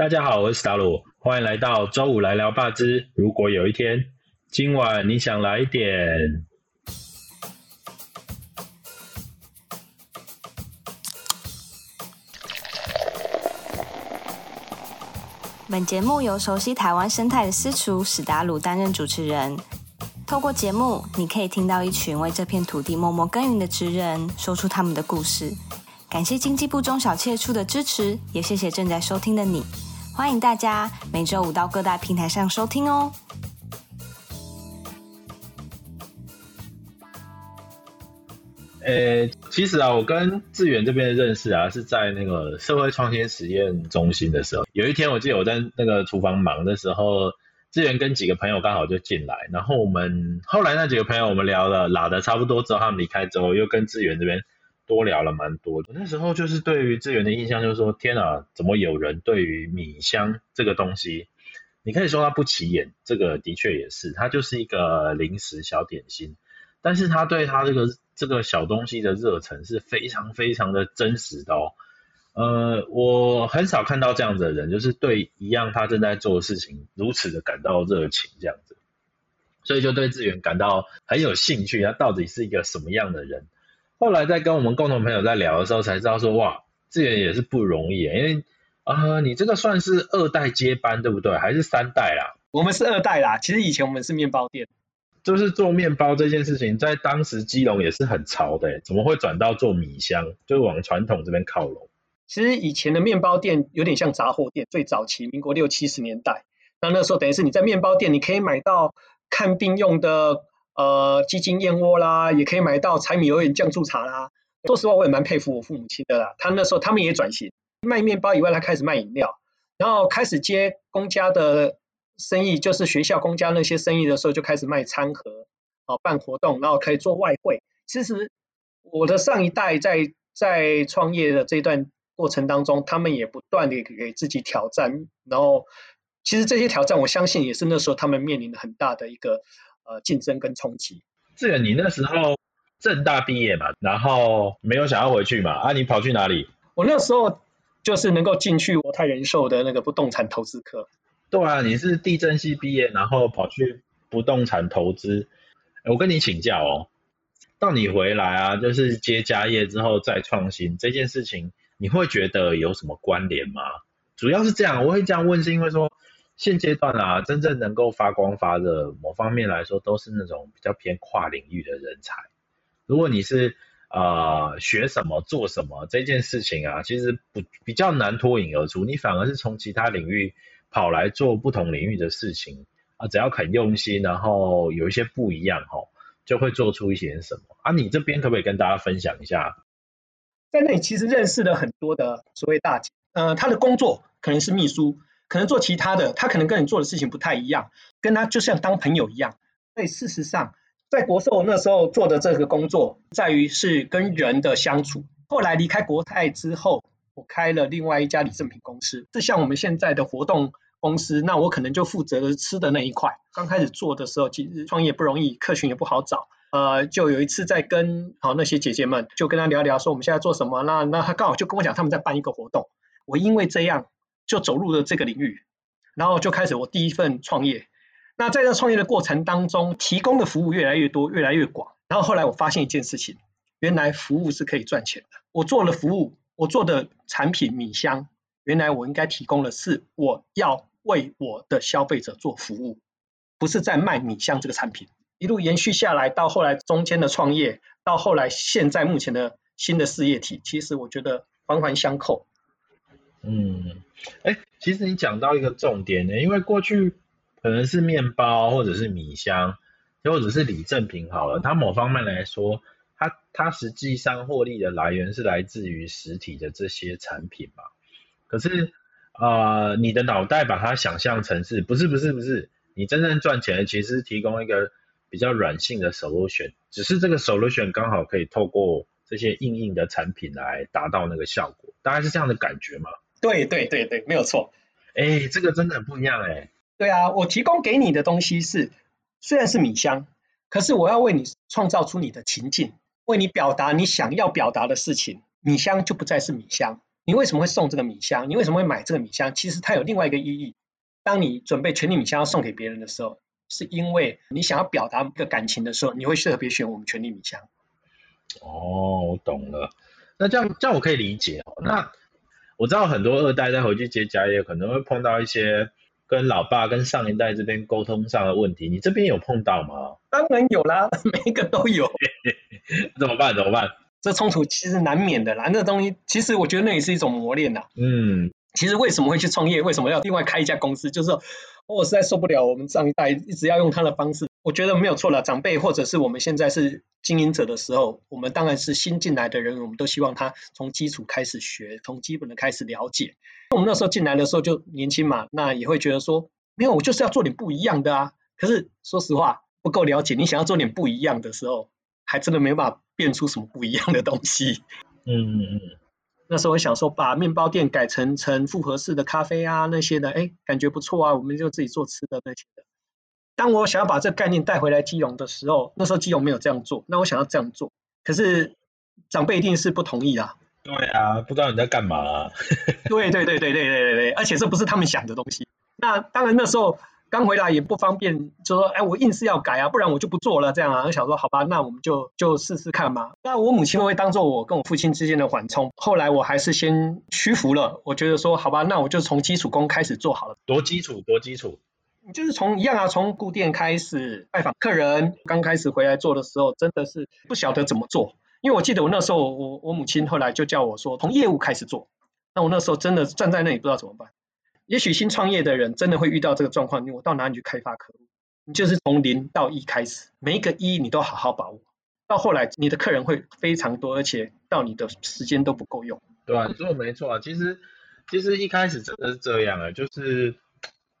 大家好，我是达鲁，欢迎来到周五来聊霸之。如果有一天，今晚你想来一点。本节目由熟悉台湾生态的私厨史达鲁担任主持人。透过节目，你可以听到一群为这片土地默默耕耘的职人，说出他们的故事。感谢经济部中小企业处的支持，也谢谢正在收听的你。欢迎大家每周五到各大平台上收听哦。呃，其实啊，我跟志远这边的认识啊，是在那个社会创新实验中心的时候。有一天，我记得我在那个厨房忙的时候，志远跟几个朋友刚好就进来，然后我们后来那几个朋友我们聊了，拉的差不多之后，他们离开之后，又跟志远这边。多聊了蛮多的，那时候就是对于资源的印象就是说，天啊，怎么有人对于米香这个东西，你可以说它不起眼，这个的确也是，它就是一个零食小点心，但是他对他这个这个小东西的热忱是非常非常的真实的哦。呃，我很少看到这样子的人，就是对一样他正在做的事情如此的感到热情这样子，所以就对志远感到很有兴趣，他到底是一个什么样的人？后来在跟我们共同朋友在聊的时候，才知道说哇，志远也是不容易，因为啊，你这个算是二代接班对不对？还是三代啦？我们是二代啦。其实以前我们是面包店，就是做面包这件事情，在当时基隆也是很潮的，怎么会转到做米香，就是往传统这边靠拢？其实以前的面包店有点像杂货店，最早期民国六七十年代，那那时候等于是你在面包店，你可以买到看病用的。呃，鸡精燕窝啦，也可以买到柴米油盐酱醋茶啦。说实话，我也蛮佩服我父母亲的啦。他那时候他们也转型，卖面包以外，他开始卖饮料，然后开始接公家的生意，就是学校公家那些生意的时候，就开始卖餐盒，哦，办活动，然后可以做外汇。其实我的上一代在在创业的这段过程当中，他们也不断的给自己挑战，然后其实这些挑战，我相信也是那时候他们面临的很大的一个。呃，竞争跟冲击。志远，你那时候正大毕业嘛，然后没有想要回去嘛？啊，你跑去哪里？我那时候就是能够进去国泰人寿的那个不动产投资科。对啊，你是地震系毕业，然后跑去不动产投资。我跟你请教哦，到你回来啊，就是接家业之后再创新这件事情，你会觉得有什么关联吗？主要是这样，我会这样问，是因为说。现阶段啊，真正能够发光发热，某方面来说都是那种比较偏跨领域的人才。如果你是呃学什么做什么这件事情啊，其实不比较难脱颖而出。你反而是从其他领域跑来做不同领域的事情啊，只要肯用心，然后有一些不一样哈，就会做出一些什么啊。你这边可不可以跟大家分享一下？在那里其实认识了很多的所谓大姐，呃，他的工作可能是秘书。可能做其他的，他可能跟你做的事情不太一样，跟他就像当朋友一样。所以事实上，在国寿那时候做的这个工作，在于是跟人的相处。后来离开国泰之后，我开了另外一家礼赠品公司，是像我们现在的活动公司。那我可能就负责吃的那一块。刚开始做的时候，其实创业不容易，客群也不好找。呃，就有一次在跟好那些姐姐们，就跟他聊聊，说我们现在做什么。那那他刚好就跟我讲，他们在办一个活动。我因为这样。就走入了这个领域，然后就开始我第一份创业。那在这创业的过程当中，提供的服务越来越多，越来越广。然后后来我发现一件事情，原来服务是可以赚钱的。我做了服务，我做的产品米香，原来我应该提供的是我要为我的消费者做服务，不是在卖米香这个产品。一路延续下来，到后来中间的创业，到后来现在目前的新的事业体，其实我觉得环环相扣。嗯，哎，其实你讲到一个重点呢，因为过去可能是面包或者是米香，或者是礼赠品好了，它某方面来说，它它实际上获利的来源是来自于实体的这些产品嘛。可是啊，你的脑袋把它想象成是不是不是不是，你真正赚钱的其实提供一个比较软性的 solution，只是这个 solution 刚好可以透过这些硬硬的产品来达到那个效果，大概是这样的感觉嘛？对对对对，没有错。哎，这个真的很不一样哎。对啊，我提供给你的东西是虽然是米香，可是我要为你创造出你的情境，为你表达你想要表达的事情。米香就不再是米香，你为什么会送这个米香？你为什么会买这个米香？其实它有另外一个意义。当你准备全力米香要送给别人的时候，是因为你想要表达一个感情的时候，你会特别选我们全力米香。哦，我懂了。那这样这样我可以理解哦。那我知道很多二代再回去接家业，可能会碰到一些跟老爸跟上一代这边沟通上的问题。你这边有碰到吗？当然有啦，每一个都有。怎么办？怎么办？这冲突其实难免的啦。那东西其实我觉得那也是一种磨练呐。嗯。其实为什么会去创业？为什么要另外开一家公司？就是说我实在受不了我们上一代一直要用他的方式。我觉得没有错了，长辈或者是我们现在是经营者的时候，我们当然是新进来的人，我们都希望他从基础开始学，从基本的开始了解。我们那时候进来的时候就年轻嘛，那也会觉得说，没有，我就是要做点不一样的啊。可是说实话，不够了解，你想要做点不一样的时候，还真的没办法变出什么不一样的东西。嗯嗯嗯。那时候我想说，把面包店改成成复合式的咖啡啊那些的，哎，感觉不错啊，我们就自己做吃的那些的。当我想要把这个概念带回来基隆的时候，那时候基隆没有这样做，那我想要这样做，可是长辈一定是不同意啊。对啊，不知道你在干嘛。对对对对对对对对，而且这不是他们想的东西。那当然那时候刚回来也不方便，就说哎，我硬是要改啊，不然我就不做了这样啊。我想说好吧，那我们就就试试看嘛。那我母亲会当做我跟我父亲之间的缓冲，后来我还是先屈服了。我觉得说好吧，那我就从基础功开始做好了。多基础，多基础。就是从一样啊，从顾店开始拜访客人，刚开始回来做的时候，真的是不晓得怎么做。因为我记得我那时候，我我母亲后来就叫我说，从业务开始做。那我那时候真的站在那里不知道怎么办。也许新创业的人真的会遇到这个状况，因为我到哪里去开发客户？你就是从零到一开始，每一个一你都好好把握。到后来你的客人会非常多，而且到你的时间都不够用。对啊，你说的没错啊。其实其实一开始真的是这样啊，就是。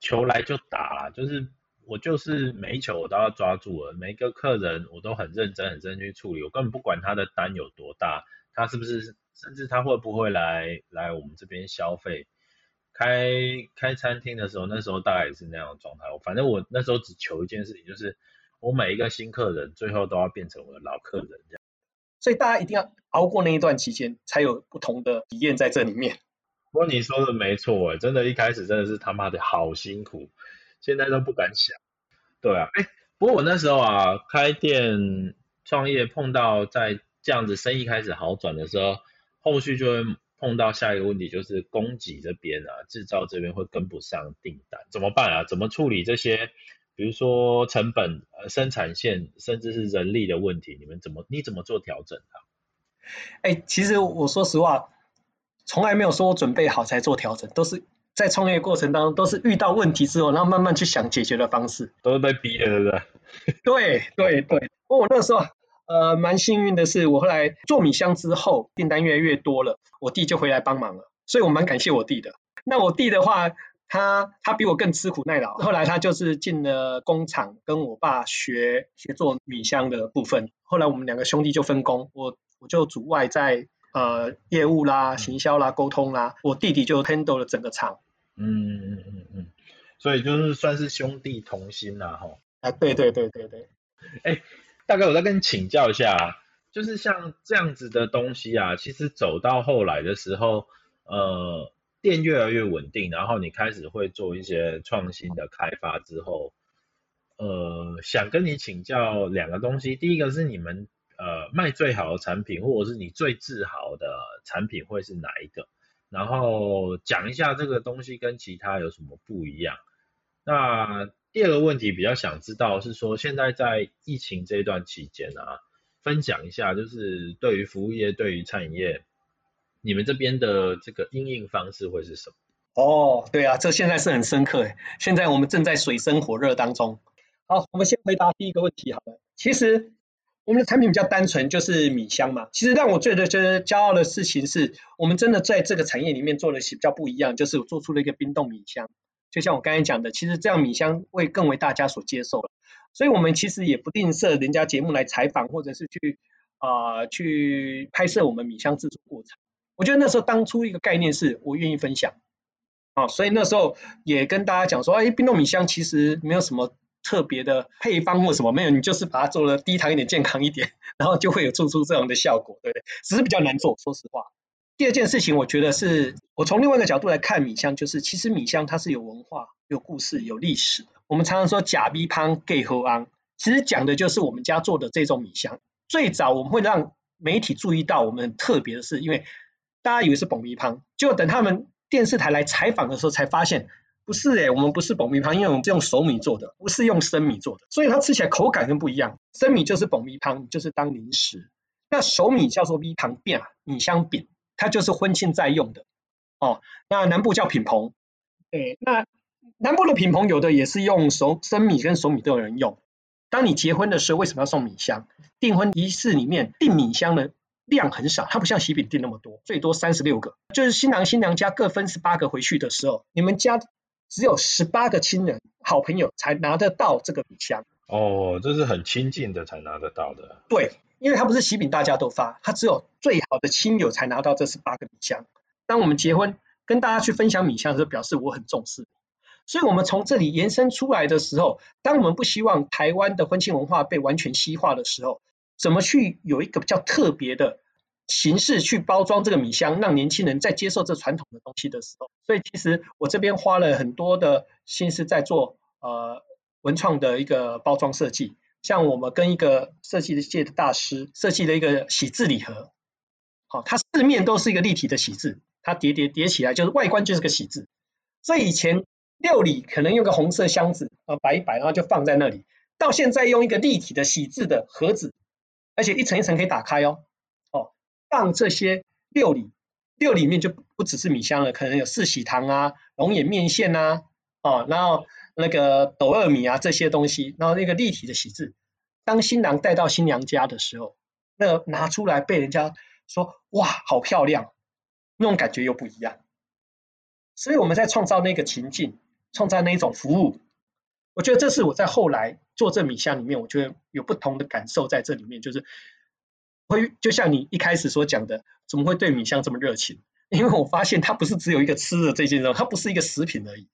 球来就打，就是我就是每一球我都要抓住了，每一个客人我都很认真很认真去处理，我根本不管他的单有多大，他是不是，甚至他会不会来来我们这边消费，开开餐厅的时候，那时候大概也是那样的状态。反正我那时候只求一件事情，就是我每一个新客人最后都要变成我的老客人这样。所以大家一定要熬过那一段期间，才有不同的体验在这里面。不过你说的没错，哎，真的，一开始真的是他妈的好辛苦，现在都不敢想。对啊，哎，不过我那时候啊，开店创业碰到在这样子生意开始好转的时候，后续就会碰到下一个问题，就是供给这边啊，制造这边会跟不上订单，怎么办啊？怎么处理这些，比如说成本、呃生产线，甚至是人力的问题，你们怎么你怎么做调整啊？哎，其实我说实话。从来没有说我准备好才做调整，都是在创业过程当中，都是遇到问题之后，然后慢慢去想解决的方式。都是被逼的，对不对？对对对。不过我那时候呃蛮幸运的是，我后来做米香之后，订单越来越多了，我弟就回来帮忙了，所以我蛮感谢我弟的。那我弟的话，他他比我更吃苦耐劳，后来他就是进了工厂，跟我爸学学做米香的部分。后来我们两个兄弟就分工，我我就主外在。呃，业务啦、行销啦、沟通啦，我弟弟就 handle 了整个厂。嗯嗯嗯嗯，所以就是算是兄弟同心啦，哈。啊，对对对对对。哎，大哥，我再跟你请教一下，就是像这样子的东西啊，其实走到后来的时候，呃，店越来越稳定，然后你开始会做一些创新的开发之后，呃，想跟你请教两个东西，第一个是你们。卖最好的产品，或者是你最自豪的产品会是哪一个？然后讲一下这个东西跟其他有什么不一样。那第二个问题比较想知道是说，现在在疫情这段期间啊，分享一下，就是对于服务业、对于餐饮业，你们这边的这个应应方式会是什么？哦，对啊，这现在是很深刻诶。现在我们正在水深火热当中。好，我们先回答第一个问题好了。其实。我们的产品比较单纯，就是米香嘛。其实让我最觉得骄傲的事情是，我们真的在这个产业里面做了比较不一样，就是我做出了一个冰冻米香。就像我刚才讲的，其实这样米香会更为大家所接受了。所以我们其实也不吝啬人家节目来采访，或者是去啊去拍摄我们米香制作过程。我觉得那时候当初一个概念是我愿意分享，啊，所以那时候也跟大家讲说，哎，冰冻米香其实没有什么。特别的配方或什么没有，你就是把它做了低糖一点、健康一点，然后就会有做出这样的效果，对不对？只是比较难做，说实话。第二件事情，我觉得是我从另外一个角度来看米香，就是其实米香它是有文化、有故事、有历史的。我们常常说假逼胖 gay 和安，其实讲的就是我们家做的这种米香。最早我们会让媒体注意到我们特别的是，因为大家以为是蹦米胖，就等他们电视台来采访的时候才发现，不是哎，我们不是蹦米胖，因为我们是用熟米做的，不是用生米做的，所以它吃起来口感跟不一样。生米就是蹦米胖，就是当零食。那熟米叫做米糖饼，米香饼。它就是婚庆在用的哦，那南部叫品棚，对，那南部的品棚有的也是用熟生米跟熟米都有人用。当你结婚的时候，为什么要送米香？订婚仪式里面订米香的量很少，它不像喜饼订那么多，最多三十六个，就是新郎新娘家各分十八个回去的时候，你们家只有十八个亲人好朋友才拿得到这个米香。哦，这是很亲近的才拿得到的。对。因为它不是喜饼，大家都发，它只有最好的亲友才拿到这十八个米香。当我们结婚跟大家去分享米香的时候，表示我很重视。所以，我们从这里延伸出来的时候，当我们不希望台湾的婚庆文化被完全西化的时候，怎么去有一个比较特别的形式去包装这个米香，让年轻人在接受这传统的东西的时候，所以其实我这边花了很多的心思在做呃文创的一个包装设计。像我们跟一个设计的界的大师设计了一个喜字礼盒，好，它四面都是一个立体的喜字，它叠叠叠起来就是外观就是个喜字。所以以前料理可能用个红色箱子啊摆一摆，然后就放在那里。到现在用一个立体的喜字的盒子，而且一层一层可以打开，哦，放这些料理，料里面就不只是米香了，可能有四喜糖啊、龙眼面线啊，哦，然后。那个斗二米啊，这些东西，然后那个立体的喜字，当新郎带到新娘家的时候，那拿出来被人家说哇，好漂亮，那种感觉又不一样。所以我们在创造那个情境，创造那一种服务，我觉得这是我在后来做这米香里面，我觉得有不同的感受在这里面，就是会就像你一开始所讲的，怎么会对米香这么热情？因为我发现它不是只有一个吃的这件事，它不是一个食品而已。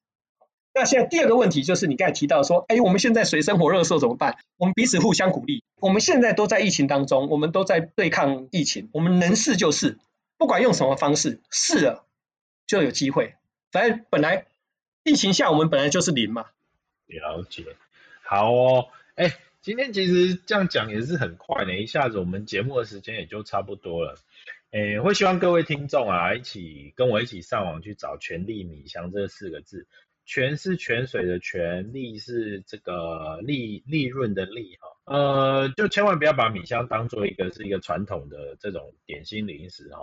那现在第二个问题就是你刚才提到说，哎，我们现在水深火热的时候怎么办？我们彼此互相鼓励。我们现在都在疫情当中，我们都在对抗疫情，我们能试就试，不管用什么方式，试了就有机会。反正本来疫情下我们本来就是零嘛。了解，好哦。哎，今天其实这样讲也是很快的，一下子我们节目的时间也就差不多了。诶，会希望各位听众啊，一起跟我一起上网去找“全力米香”这四个字。泉是泉水的泉，利是这个利利润的利哈，呃，就千万不要把米香当做一个是一个传统的这种点心零食哈，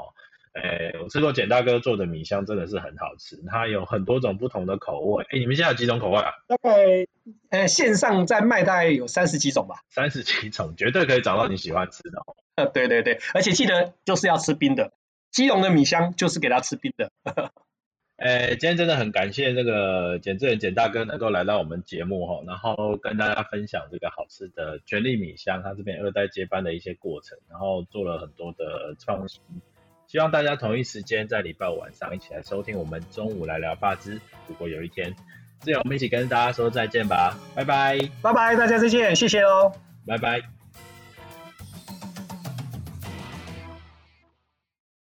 诶，我吃过简大哥做的米香真的是很好吃，它有很多种不同的口味，诶，你们现在有几种口味啊？大概呃线上在卖大概有三十几种吧，三十几种，绝对可以找到你喜欢吃的。呃，对对对，而且记得就是要吃冰的，基隆的米香就是给他吃冰的。诶，今天真的很感谢这个简志远简大哥能够来到我们节目哈，然后跟大家分享这个好吃的全力米香，他这边二代接班的一些过程，然后做了很多的创新，希望大家同一时间在礼拜五晚上一起来收听我们中午来聊发之。如果有一天，这样我们一起跟大家说再见吧，拜拜，拜拜，大家再见，谢谢哦，拜拜。